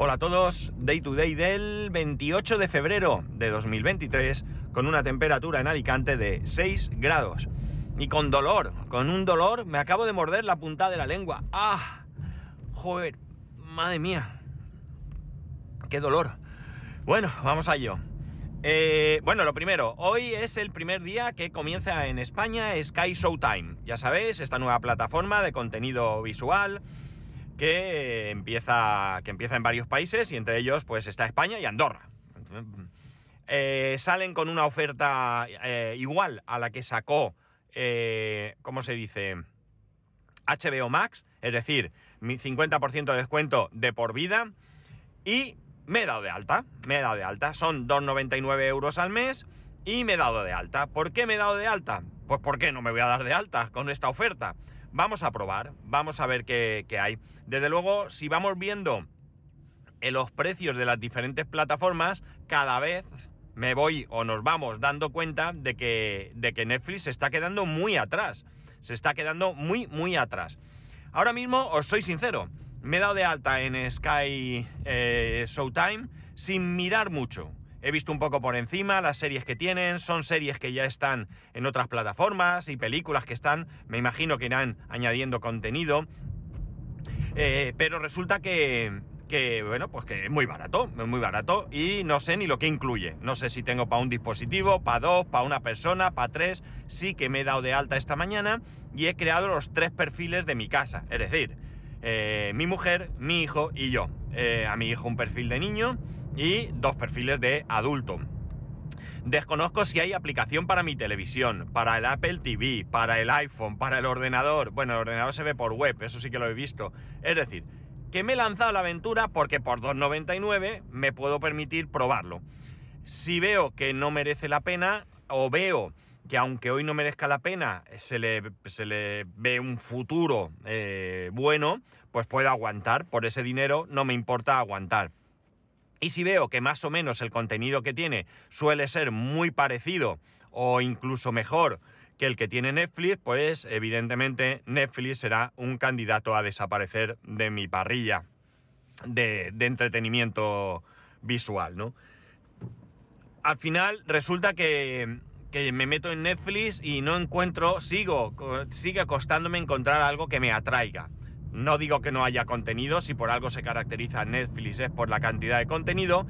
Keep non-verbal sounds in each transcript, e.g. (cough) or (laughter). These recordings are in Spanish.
Hola a todos, Day to Day del 28 de febrero de 2023 con una temperatura en Alicante de 6 grados. Y con dolor, con un dolor, me acabo de morder la punta de la lengua. ¡Ah! Joder, madre mía. ¡Qué dolor! Bueno, vamos a ello. Eh, bueno, lo primero, hoy es el primer día que comienza en España Sky Showtime. Ya sabéis, esta nueva plataforma de contenido visual que empieza, que empieza en varios países y entre ellos pues está España y Andorra. Eh, salen con una oferta eh, igual a la que sacó, eh, ¿cómo se dice? HBO Max, es decir, mi 50% de descuento de por vida y me he dado de alta, me he dado de alta, son 2,99 euros al mes y me he dado de alta. ¿Por qué me he dado de alta? Pues porque no me voy a dar de alta con esta oferta. Vamos a probar, vamos a ver qué, hay. Desde luego, si vamos viendo en los precios de las diferentes plataformas, cada vez me voy o nos vamos dando cuenta de que, de que Netflix se está quedando muy atrás. Se está quedando muy, muy atrás. Ahora mismo, os soy sincero, me he dado de alta en Sky eh, Showtime sin mirar mucho. He visto un poco por encima las series que tienen, son series que ya están en otras plataformas y películas que están, me imagino que irán añadiendo contenido. Eh, pero resulta que, bueno, pues que es muy barato, muy barato y no sé ni lo que incluye. No sé si tengo para un dispositivo, para dos, para una persona, para tres. Sí que me he dado de alta esta mañana y he creado los tres perfiles de mi casa. Es decir, eh, mi mujer, mi hijo y yo. Eh, a mi hijo un perfil de niño y dos perfiles de adulto. Desconozco si hay aplicación para mi televisión, para el Apple TV, para el iPhone, para el ordenador. Bueno, el ordenador se ve por web, eso sí que lo he visto. Es decir, que me he lanzado la aventura porque por 2,99 me puedo permitir probarlo. Si veo que no merece la pena o veo que aunque hoy no merezca la pena, se le, se le ve un futuro eh, bueno, pues puedo aguantar. Por ese dinero no me importa aguantar. Y si veo que más o menos el contenido que tiene suele ser muy parecido o incluso mejor que el que tiene Netflix, pues evidentemente Netflix será un candidato a desaparecer de mi parrilla de, entretenimiento visual, ¿no? Al final resulta que, me meto en Netflix y no encuentro, sigo, sigue costándome encontrar algo que me atraiga. No digo que no haya contenido, si por algo se caracteriza Netflix es por la cantidad de contenido,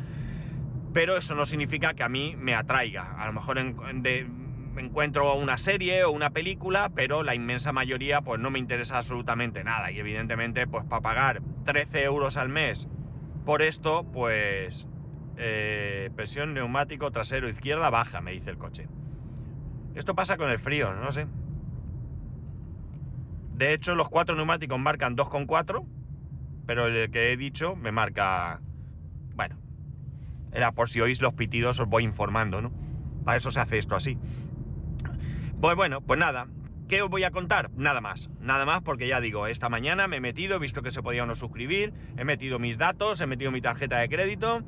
pero eso no significa que a mí me atraiga. A lo mejor encuentro una serie o una película, pero la inmensa mayoría pues no me interesa absolutamente nada. Y evidentemente pues para pagar 13 euros al mes por esto, pues eh, presión neumático trasero izquierda baja, me dice el coche. Esto pasa con el frío, no sé. De hecho, los cuatro neumáticos marcan 2,4, pero el que he dicho me marca... Bueno, era por si oís los pitidos os voy informando, ¿no? Para eso se hace esto así. Pues bueno, pues nada. ¿Qué os voy a contar? Nada más. Nada más porque ya digo, esta mañana me he metido, he visto que se podía uno suscribir, he metido mis datos, he metido mi tarjeta de crédito,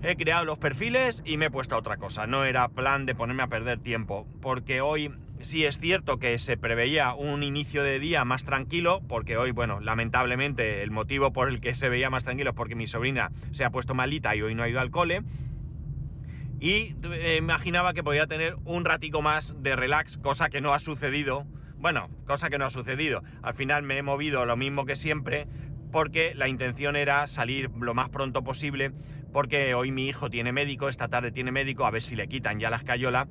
he creado los perfiles y me he puesto a otra cosa. No era plan de ponerme a perder tiempo, porque hoy Sí es cierto que se preveía un inicio de día más tranquilo, porque hoy, bueno, lamentablemente el motivo por el que se veía más tranquilo es porque mi sobrina se ha puesto malita y hoy no ha ido al cole. Y eh, imaginaba que podía tener un ratico más de relax, cosa que no ha sucedido. Bueno, cosa que no ha sucedido. Al final me he movido lo mismo que siempre, porque la intención era salir lo más pronto posible, porque hoy mi hijo tiene médico, esta tarde tiene médico, a ver si le quitan ya las cayolas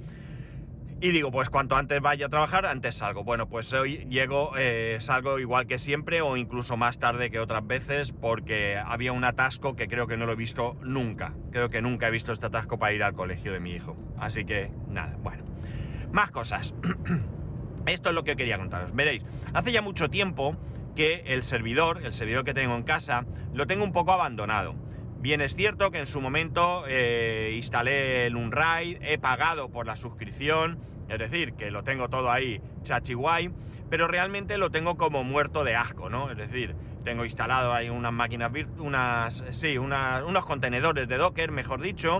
y digo, pues cuanto antes vaya a trabajar, antes salgo. Bueno, pues hoy llego, eh, salgo igual que siempre o incluso más tarde que otras veces porque había un atasco que creo que no lo he visto nunca. Creo que nunca he visto este atasco para ir al colegio de mi hijo. Así que nada, bueno. Más cosas. (clears throat) Esto es lo que quería contaros. Veréis, hace ya mucho tiempo que el servidor, el servidor que tengo en casa, lo tengo un poco abandonado. Bien es cierto que en su momento eh, instalé el Unraid, he pagado por la suscripción, es decir, que lo tengo todo ahí chachi guay, pero realmente lo tengo como muerto de asco, ¿no? Es decir, tengo instalado ahí unas máquinas, unas, sí, unos contenedores de Docker, mejor dicho,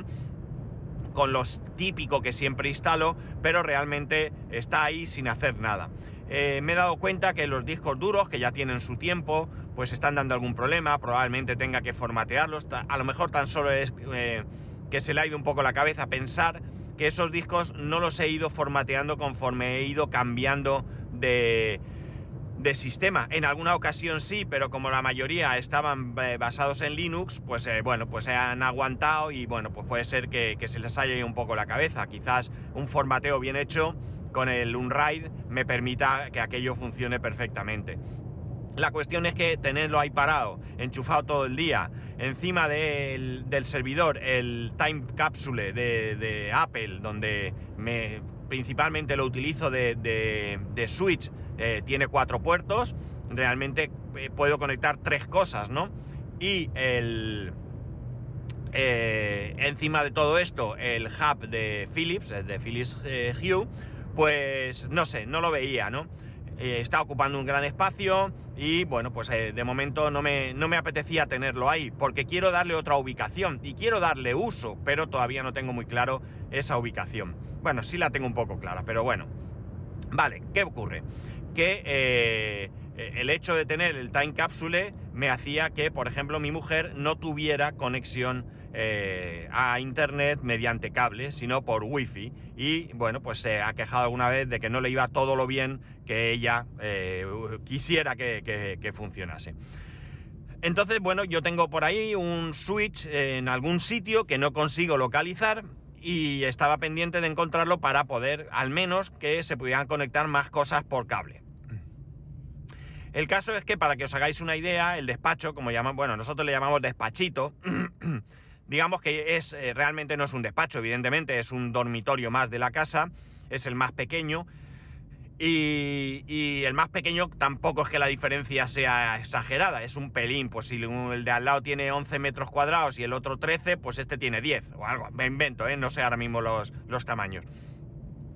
con los típicos que siempre instalo, pero realmente está ahí sin hacer nada. Eh, me he dado cuenta que los discos duros, que ya tienen su tiempo, pues están dando algún problema, probablemente tenga que formatearlos, a lo mejor tan solo es eh, que se le ha ido un poco la cabeza pensar que esos discos no los he ido formateando conforme he ido cambiando de, sistema. En alguna ocasión sí, pero como la mayoría estaban eh, basados en Linux, pues eh, bueno, pues se han aguantado y bueno, pues puede ser que, que, se les haya ido un poco la cabeza. Quizás un formateo bien hecho con el Unride me permita que aquello funcione perfectamente. La cuestión es que tenerlo ahí parado, enchufado todo el día, encima del, servidor, el Time Capsule de, Apple, donde me, principalmente lo utilizo de, Switch, eh, tiene cuatro puertos, realmente eh, puedo conectar tres cosas, ¿no? Y el... Eh, encima de todo esto, el hub de Philips, de Philips Hue, pues no sé, no lo veía, ¿no? Está ocupando un gran espacio, y bueno, pues eh, de momento no me, no me apetecía tenerlo ahí, porque quiero darle otra ubicación y quiero darle uso, pero todavía no tengo muy claro esa ubicación. Bueno, sí la tengo un poco clara, pero bueno. Vale, ¿qué ocurre? Que eh, el hecho de tener el time capsule me hacía que, por ejemplo, mi mujer no tuviera conexión eh, a internet mediante cable, sino por wifi. Y bueno, pues se ha quejado alguna vez de que no le iba todo lo bien que ella eh, quisiera que, funcionase. Entonces, bueno, yo tengo por ahí un switch en algún sitio que no consigo localizar y estaba pendiente de encontrarlo para poder, al menos, que se pudieran conectar más cosas por cable. El caso es que, para que os hagáis una idea, el despacho, como llaman, bueno, nosotros le llamamos despachito, (clears throat) digamos que es eh, realmente no es un despacho, evidentemente, es un dormitorio más de la casa, es el más pequeño. Y, el más pequeño tampoco es que la diferencia sea exagerada, es un pelín. Pues si el de al lado tiene 11 metros cuadrados y el otro 13, pues este tiene 10 o algo. Me invento, ¿eh? no sé ahora mismo los, los tamaños.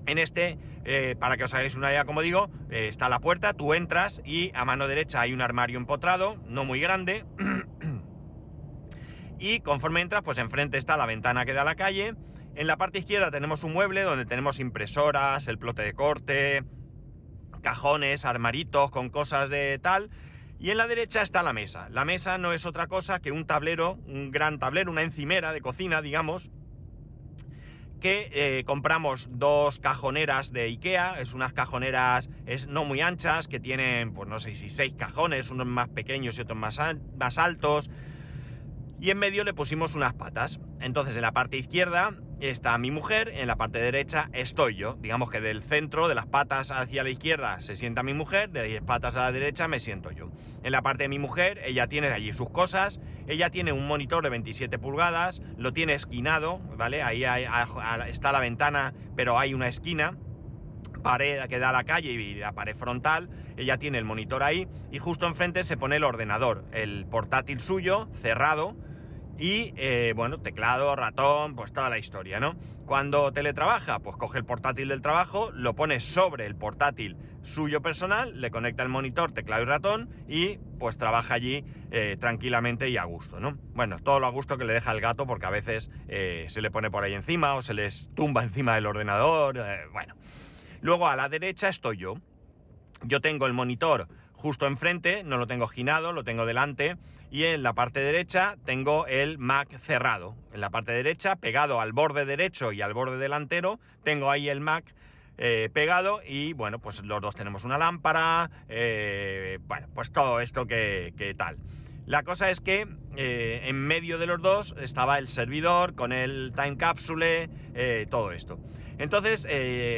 En este, eh, para que os hagáis una idea, como digo, está la puerta, tú entras y a mano derecha hay un armario empotrado, no muy grande. (clears throat) y conforme entras, pues enfrente está la ventana que da a la calle. En la parte izquierda tenemos un mueble donde tenemos impresoras, el plote de corte, cajones, armaritos con cosas de tal. Y en la derecha está la mesa. La mesa no es otra cosa que un tablero, un gran tablero, una encimera de cocina, digamos, que eh, compramos dos cajoneras de Ikea, es unas cajoneras es, no muy anchas, que tienen, pues no sé si seis cajones, unos más pequeños y otros más, más altos, y en medio le pusimos unas patas. Entonces en la parte izquierda está mi mujer, en la parte derecha estoy yo. Digamos que del centro, de las patas hacia la izquierda, se sienta mi mujer, de las patas a la derecha me siento yo. En la parte de mi mujer, ella tiene allí sus cosas, ella tiene un monitor de 27 pulgadas, lo tiene esquinado, ¿vale? Ahí está la ventana, pero hay una esquina pared que da a la calle y la pared frontal, ella tiene el monitor ahí y justo enfrente se pone el ordenador, el portátil suyo cerrado y eh, bueno, teclado, ratón, pues toda la historia, ¿no? Cuando teletrabaja, pues coge el portátil del trabajo, lo pone sobre el portátil suyo personal, le conecta el monitor, teclado y ratón y pues trabaja allí eh, tranquilamente y a gusto, ¿no? Bueno, todo lo a gusto que le deja el gato porque a veces eh, se le pone por ahí encima o se les tumba (laughs) encima del ordenador, bueno. Luego a la derecha estoy yo. Yo tengo el monitor justo enfrente, no lo tengo girado, lo tengo delante y en la parte derecha tengo el Mac cerrado. En la parte derecha, pegado al borde derecho y al borde delantero, tengo ahí el Mac eh, pegado y bueno, pues los dos tenemos una lámpara, eh, bueno, pues todo esto que, tal. La cosa es que eh, en medio de los dos estaba el servidor con el time capsule, todo esto. Entonces,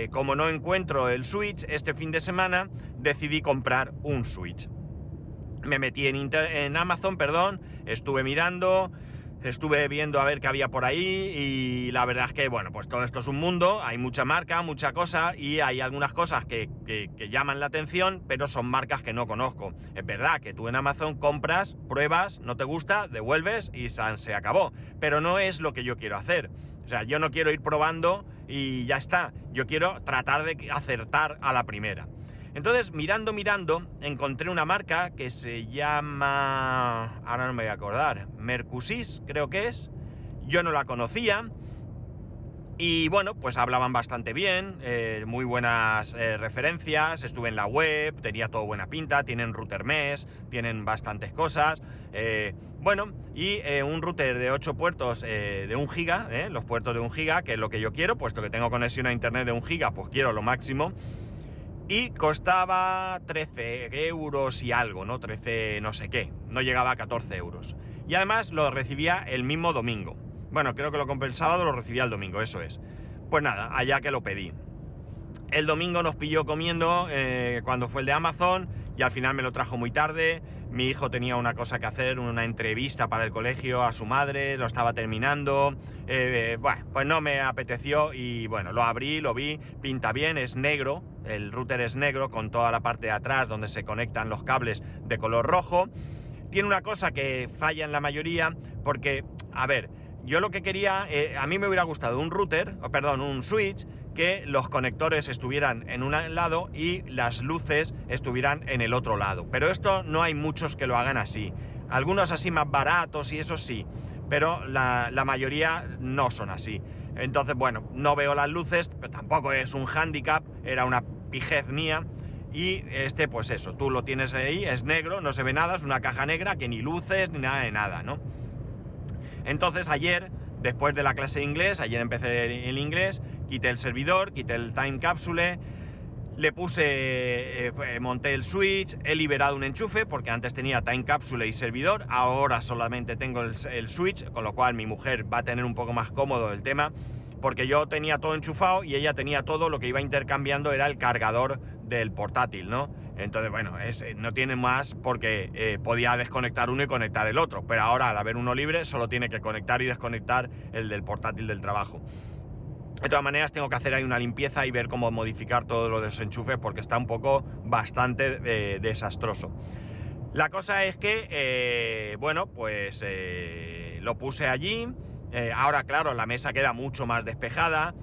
como no encuentro el Switch, este fin de semana decidí comprar un Switch me metí en, en Amazon, perdón, estuve mirando, estuve viendo a ver qué había por ahí y la verdad es que, bueno, pues todo esto es un mundo, hay mucha marca, mucha cosa y hay algunas cosas que, llaman la atención, pero son marcas que no conozco. Es verdad que tú en Amazon compras, pruebas, no te gusta, devuelves y se acabó, pero no es lo que yo quiero hacer. O sea, yo no quiero ir probando y ya está, yo quiero tratar de acertar a la primera. Entonces, mirando, mirando, encontré una marca que se llama... Ahora no me voy a acordar. Mercusis, creo que es. Yo no la conocía. Y bueno, pues hablaban bastante bien, eh, muy buenas eh, referencias, estuve en la web, tenía todo buena pinta, tienen router mesh, tienen bastantes cosas. eh, bueno, y un router de 8 puertos de 1 giga, los puertos de 1 giga, que es lo que yo quiero, puesto que tengo conexión a internet de 1 giga, pues quiero lo máximo. Y costaba 13 euros y algo, ¿no? 13 no sé qué, no llegaba a 14 euros. Y además lo recibía el mismo domingo. Bueno, creo que lo compré el sábado, lo recibía el domingo, eso es. Pues nada, allá que lo pedí. El domingo nos pilló comiendo eh, cuando fue el de Amazon y al final me lo trajo muy tarde. Mi hijo tenía una cosa que hacer, una entrevista para el colegio a su madre, lo estaba terminando. Eh, bueno, pues no me apeteció y bueno, lo abrí, lo vi, pinta bien, es negro, el router es negro con toda la parte de atrás donde se conectan los cables de color rojo. Tiene una cosa que falla en la mayoría porque, a ver, yo lo que quería, eh, a mí me hubiera gustado un router, perdón, un switch, que los conectores estuvieran en un lado y las luces estuvieran en el otro lado. Pero esto no hay muchos que lo hagan así. Algunos así más baratos y eso sí, pero la, mayoría no son así. Entonces, bueno, no veo las luces, pero tampoco es un handicap, era una pijez mía. Y este, pues eso, tú lo tienes ahí, es negro, no se ve nada, es una caja negra que ni luces ni nada de nada, ¿no? Entonces ayer, después de la clase de inglés, ayer empecé el inglés, quité el servidor, quité el time capsule, le puse, eh, eh, monté el switch, he liberado un enchufe porque antes tenía time capsule y servidor, ahora solamente tengo el, switch, con lo cual mi mujer va a tener un poco más cómodo el tema porque yo tenía todo enchufado y ella tenía todo, lo que iba intercambiando era el cargador del portátil, ¿no? Entonces, bueno, es, no tiene más porque eh, podía desconectar uno y conectar el otro, pero ahora al haber uno libre solo tiene que conectar y desconectar el del portátil del trabajo. De todas maneras, tengo que hacer ahí una limpieza y ver cómo modificar todos los desenchufes porque está un poco bastante eh, desastroso. La cosa es que, eh, bueno, pues eh, lo puse allí. Ahora, claro, la mesa queda mucho más despejada,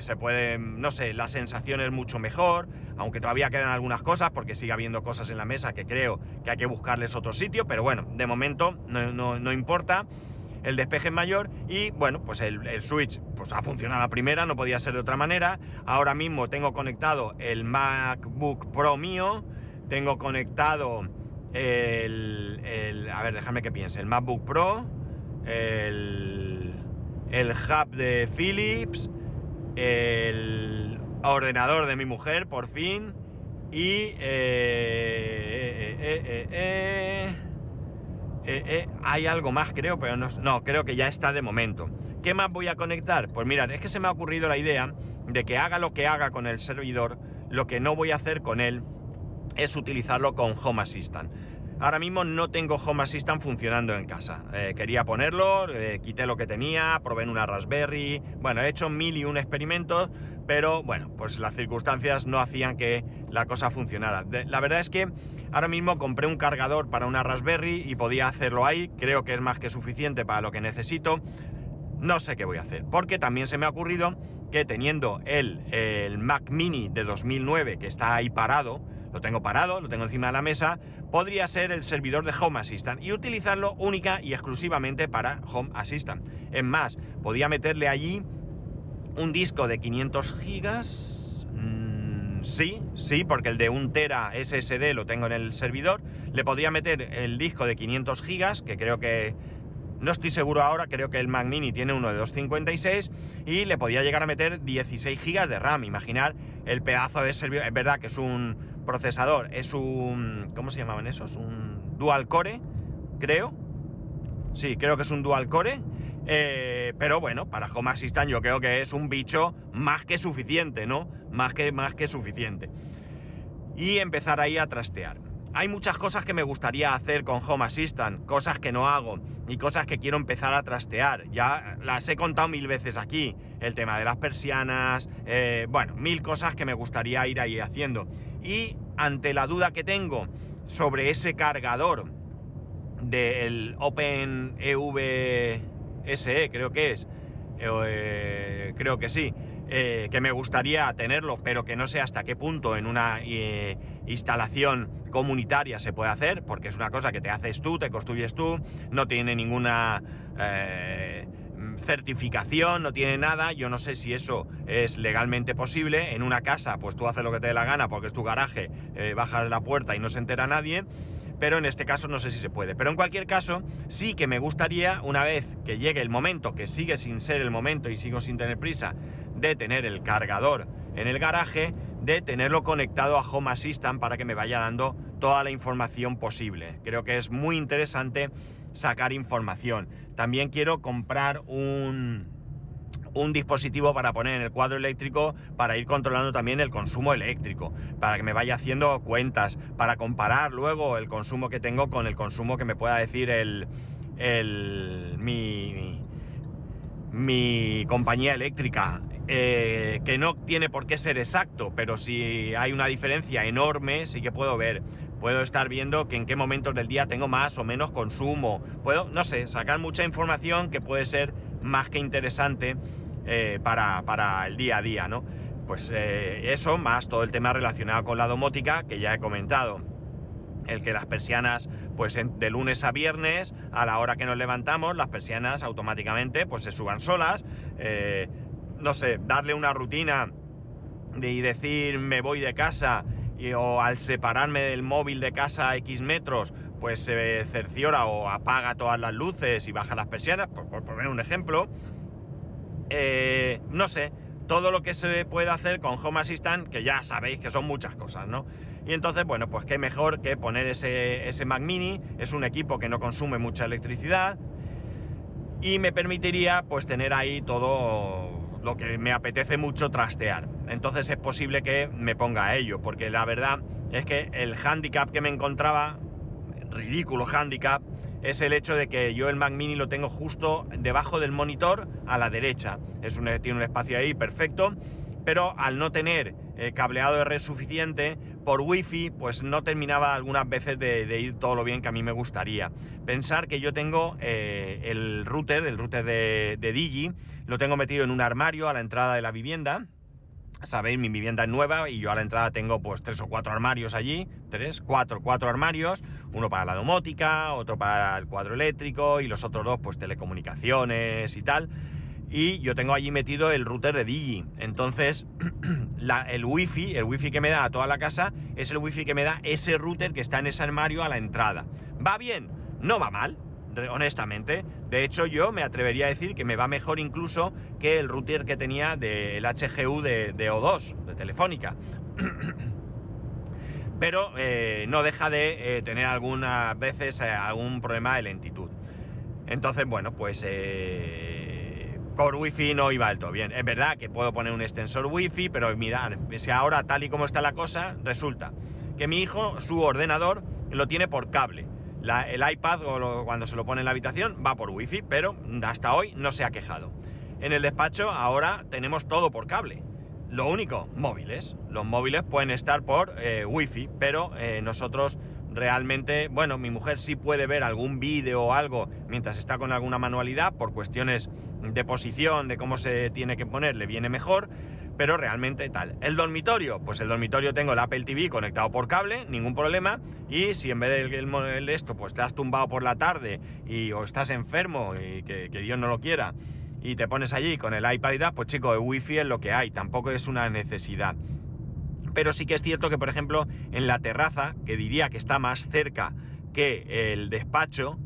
se puede, no sé, la sensación es mucho mejor, aunque todavía quedan algunas cosas, porque sigue habiendo cosas en la mesa que creo que hay que buscarles otro sitio, pero bueno, de momento no, no- no importa. El despeje es mayor y bueno, pues el, switch pues ha funcionado la primera, no podía ser de otra manera. Ahora mismo tengo conectado el MacBook Pro mío, tengo conectado el, el- a ver, déjame que piense, el MacBook Pro, el, el hub de Philips, el ordenador de mi mujer, por fin, y... eh, eh, eh, eh, eh, hay algo más, creo, pero no, creo que ya está de momento. ¿Qué más voy a conectar? Pues mirad, es que se me ha ocurrido la idea de que haga lo que haga con el servidor, lo que no voy a hacer con él es utilizarlo con Home Assistant. Ahora mismo no tengo Home Assistant funcionando en casa. Eh, quería ponerlo, quité lo que tenía, probé en una Raspberry. Bueno, he hecho mil y un experimentos, pero bueno, pues las circunstancias no hacían que la cosa funcionara. La verdad es que ahora mismo compré un cargador para una Raspberry y podía hacerlo ahí. Creo que es más que suficiente para lo que necesito. No sé qué voy a hacer, porque también se me ha ocurrido que teniendo el, el Mac Mini de 2009 que está ahí parado, lo tengo parado, lo tengo encima de la mesa, podría ser el servidor de Home Assistant y utilizarlo única y exclusivamente para Home Assistant. Es más, podía meterle allí un disco de 500 gigas. Sí, sí, porque el de 1 tera SSD lo tengo en el servidor. Le podría meter el disco de 500 gigas, que creo que no estoy seguro ahora, creo que el Mac Mini tiene uno de 256 y le podía llegar a meter 16 GB de RAM. Imaginar el pedazo de servidor. Es verdad que es un procesador, es un. ¿Cómo se llamaban esos? Un dual core, creo. Sí, creo que es un dual core. Eh, pero bueno, para Home Assistant yo creo que es un bicho más que suficiente, ¿no? Más que, más que suficiente. Y empezar ahí a trastear. Hay muchas cosas que me gustaría hacer con Home Assistant, cosas que no hago y cosas que quiero empezar a trastear. Ya las he contado mil veces aquí. El tema de las persianas, eh, bueno, mil cosas que me gustaría ir ahí haciendo. Y ante la duda que tengo sobre ese cargador del Open EV SE, creo que es, eh, creo que sí, eh, que me gustaría tenerlo, pero que no sé hasta qué punto en una eh, instalación comunitaria se puede hacer, porque es una cosa que te haces tú, te construyes tú, no tiene ninguna eh, certificación, no tiene nada. Yo no sé si eso es legalmente posible. En una casa, pues tú haces lo que te dé la gana porque es tu garaje, eh, bajas la puerta y no se entera nadie. Pero en este caso no sé si se puede. Pero en cualquier caso, sí que me gustaría, una vez que llegue el momento, que sigue sin ser el momento y sigo sin tener prisa, de tener el cargador en el garaje, de tenerlo conectado a Home Assistant para que me vaya dando toda la información posible. Creo que es muy interesante sacar información. También quiero comprar un, un dispositivo para poner en el cuadro eléctrico para ir controlando también el consumo eléctrico, para que me vaya haciendo cuentas, para comparar luego el consumo que tengo con el consumo que me pueda decir el, el mi, mi compañía eléctrica. Eh, que no tiene por qué ser exacto, pero si hay una diferencia enorme, sí que puedo ver. Puedo estar viendo que en qué momentos del día tengo más o menos consumo. Puedo, no sé, sacar mucha información que puede ser más que interesante eh, para, el día a día, ¿no? Pues eh, eso, más todo el tema relacionado con la domótica que ya he comentado. El que las persianas, pues de lunes a viernes, a la hora que nos levantamos, las persianas automáticamente pues se suban solas no sé, darle una rutina de, y decir me voy de casa y, o al separarme del móvil de casa a X metros, pues se cerciora o apaga todas las luces y baja las persianas, por, poner un ejemplo. Eh, no sé, todo lo que se puede hacer con Home Assistant, que ya sabéis que son muchas cosas, ¿no? Y entonces, bueno, pues qué mejor que poner ese, ese Mac Mini, es un equipo que no consume mucha electricidad y me permitiría pues tener ahí todo lo que me apetece mucho trastear. Entonces es posible que me ponga a ello, porque la verdad es que el handicap que me encontraba, ridículo handicap, es el hecho de que yo el Mac Mini lo tengo justo debajo del monitor a la derecha. Es un, tiene un espacio ahí perfecto, pero al no tener eh, cableado de red suficiente, por wifi, pues no terminaba algunas veces de, ir todo lo bien que a mí me gustaría. Pensar que yo tengo eh, el router, el router de, Digi, lo tengo metido en un armario a la entrada de la vivienda. Sabéis, mi vivienda es nueva y yo a la entrada tengo pues tres o cuatro armarios allí, tres, cuatro, cuatro armarios, uno para la domótica, otro para el cuadro eléctrico y los otros dos pues telecomunicaciones y tal y yo tengo allí metido el router de Digi. Entonces, (clears throat) el wifi, el wifi que me da a toda la casa, es el wifi que me da ese router que está en ese armario a la entrada. ¿Va bien? No va mal, honestamente. De hecho, yo me atrevería a decir que me va mejor incluso que el router que tenía del HGU de, O2, de Telefónica. (clears throat) Pero eh, no deja de eh, tener algunas veces eh, algún problema de lentitud. Entonces, bueno, pues por wifi no iba todo bien. Es verdad que puedo poner un extensor wifi, pero mirad, si ahora tal y como está la cosa, resulta que mi hijo, su ordenador, lo tiene por cable. el iPad, cuando se lo pone en la habitación, va por wifi, pero hasta hoy no se ha quejado. En el despacho ahora tenemos todo por cable. Lo único, móviles. Los móviles pueden estar por eh, wifi, pero eh, nosotros realmente, bueno, mi mujer sí puede ver algún vídeo o algo mientras está con alguna manualidad por cuestiones de posición, de cómo se tiene que poner, le viene mejor, pero realmente tal. El dormitorio, pues el dormitorio tengo el Apple TV conectado por cable, ningún problema, y si en vez del esto, pues te tumbado por la tarde y o estás enfermo y que, Dios no lo quiera, y te pones allí con el iPad y tal, pues chico, el wifi es lo que hay, tampoco es una necesidad. Pero sí que es cierto que, por ejemplo, en la terraza, que diría que está más cerca que el despacho,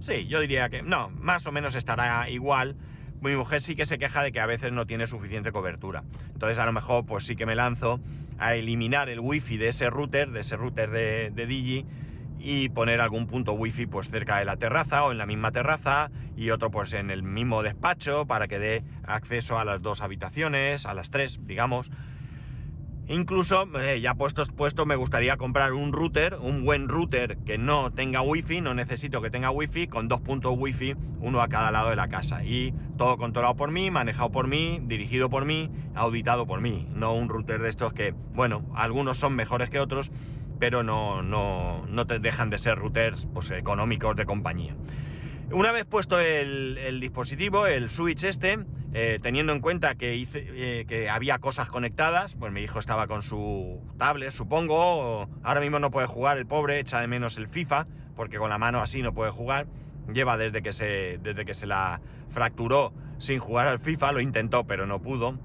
Sí, yo diría que no, más o menos estará igual. Mi mujer sí que se queja de que a veces no tiene suficiente cobertura. Entonces a lo mejor pues sí que me lanzo a eliminar el wifi de ese router, de ese router de, Digi y poner algún punto wifi pues cerca de la terraza o en la misma terraza y otro pues en el mismo despacho para que dé acceso a las dos habitaciones, a las tres, digamos. Incluso, eh, ya puestos puesto, me gustaría comprar un router, un buen router que no tenga wifi, no necesito que tenga wifi, con dos puntos wifi, uno a cada lado de la casa. Y todo controlado por mí, manejado por mí, dirigido por mí, auditado por mí. No un router de estos que, bueno, algunos son mejores que otros, pero no, no, no te dejan de ser routers pues, económicos de compañía. Una vez puesto el, dispositivo, el switch este, eh, teniendo en cuenta que, hice, eh, que había cosas conectadas, pues mi hijo estaba con su tablet, supongo, ahora mismo no puede jugar, el pobre echa de menos el FIFA, porque con la mano así no puede jugar, lleva desde que se, desde que se la fracturó sin jugar al FIFA, lo intentó pero no pudo.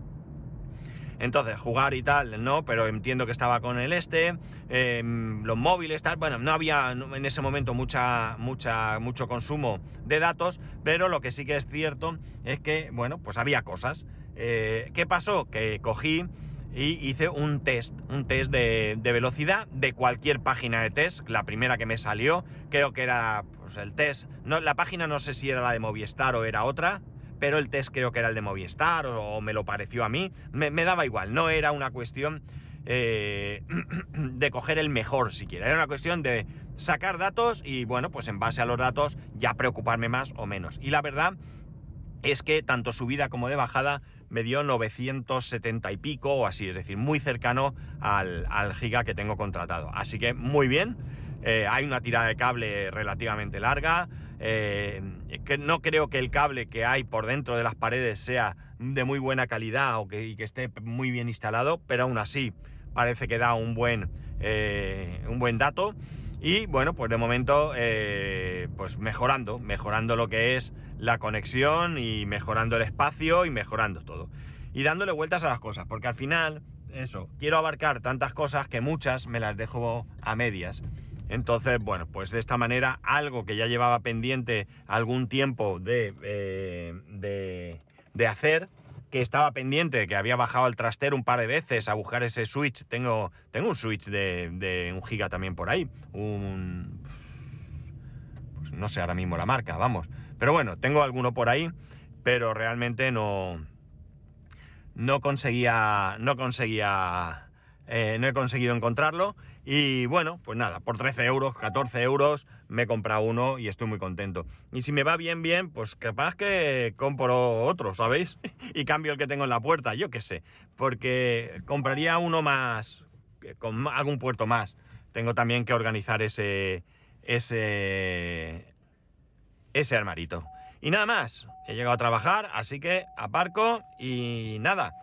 Entonces, jugar y tal, no, pero entiendo que estaba con el este, em, los móviles, tal. Bueno, no había en ese momento mucha, mucha, mucho consumo de datos, pero lo que sí que es cierto es que, bueno, pues había cosas. Eh, ¿Qué pasó? Que cogí y hice un test, un test de, velocidad de cualquier página de test, la primera que me salió, creo que era pues, el test, no, la página no sé si era la de Movistar o era otra, pero el test creo que era el de Movistar o, me lo pareció a mí, me, daba igual, no era una cuestión eh, (clears throat) de coger el mejor siquiera, era una cuestión de sacar datos y bueno, pues en base a los datos ya preocuparme más o menos. Y la verdad es que tanto subida como de bajada me dio 970 y pico o así, es decir, muy cercano al, giga que tengo contratado. Así que muy bien, eh, hay una tirada de cable relativamente larga, eh, que no creo que el cable que hay por dentro de las paredes sea de muy buena calidad o que, y que esté muy bien instalado, pero aún así parece que da un buen, eh, un buen dato. Y bueno, pues de momento, eh, pues mejorando, mejorando lo que es la conexión y mejorando el espacio y mejorando todo. Y dándole vueltas a las cosas, porque al final, eso, quiero abarcar tantas cosas que muchas me las dejo a medias. Entonces, bueno, pues de esta manera algo que ya llevaba pendiente algún tiempo de, eh, de, hacer, que estaba pendiente, que había bajado el trastero un par de veces a buscar ese switch. Tengo, tengo un switch de, de un giga también por ahí. Un... Pues no sé ahora mismo la marca, vamos. Pero bueno, tengo alguno por ahí, pero realmente no... No conseguía... No conseguía... Eh, no he conseguido encontrarlo y bueno, pues nada, por 13 euros, 14 euros me he comprado uno y estoy muy contento. Y si me va bien, bien, pues capaz que compro otro, ¿sabéis? (laughs) y cambio el que tengo en la puerta, yo qué sé. Porque compraría uno más, con algún puerto más. Tengo también que organizar ese, ese, ese armarito. Y nada más, he llegado a trabajar, así que aparco y nada.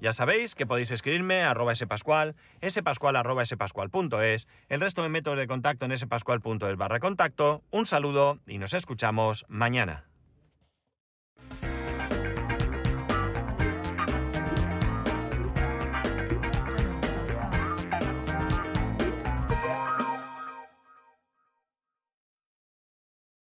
Ya sabéis que podéis escribirme a arroba spascual, spascual arroba spascual.es, el resto de métodos de contacto en spascual.es barra contacto. Un saludo y nos escuchamos mañana.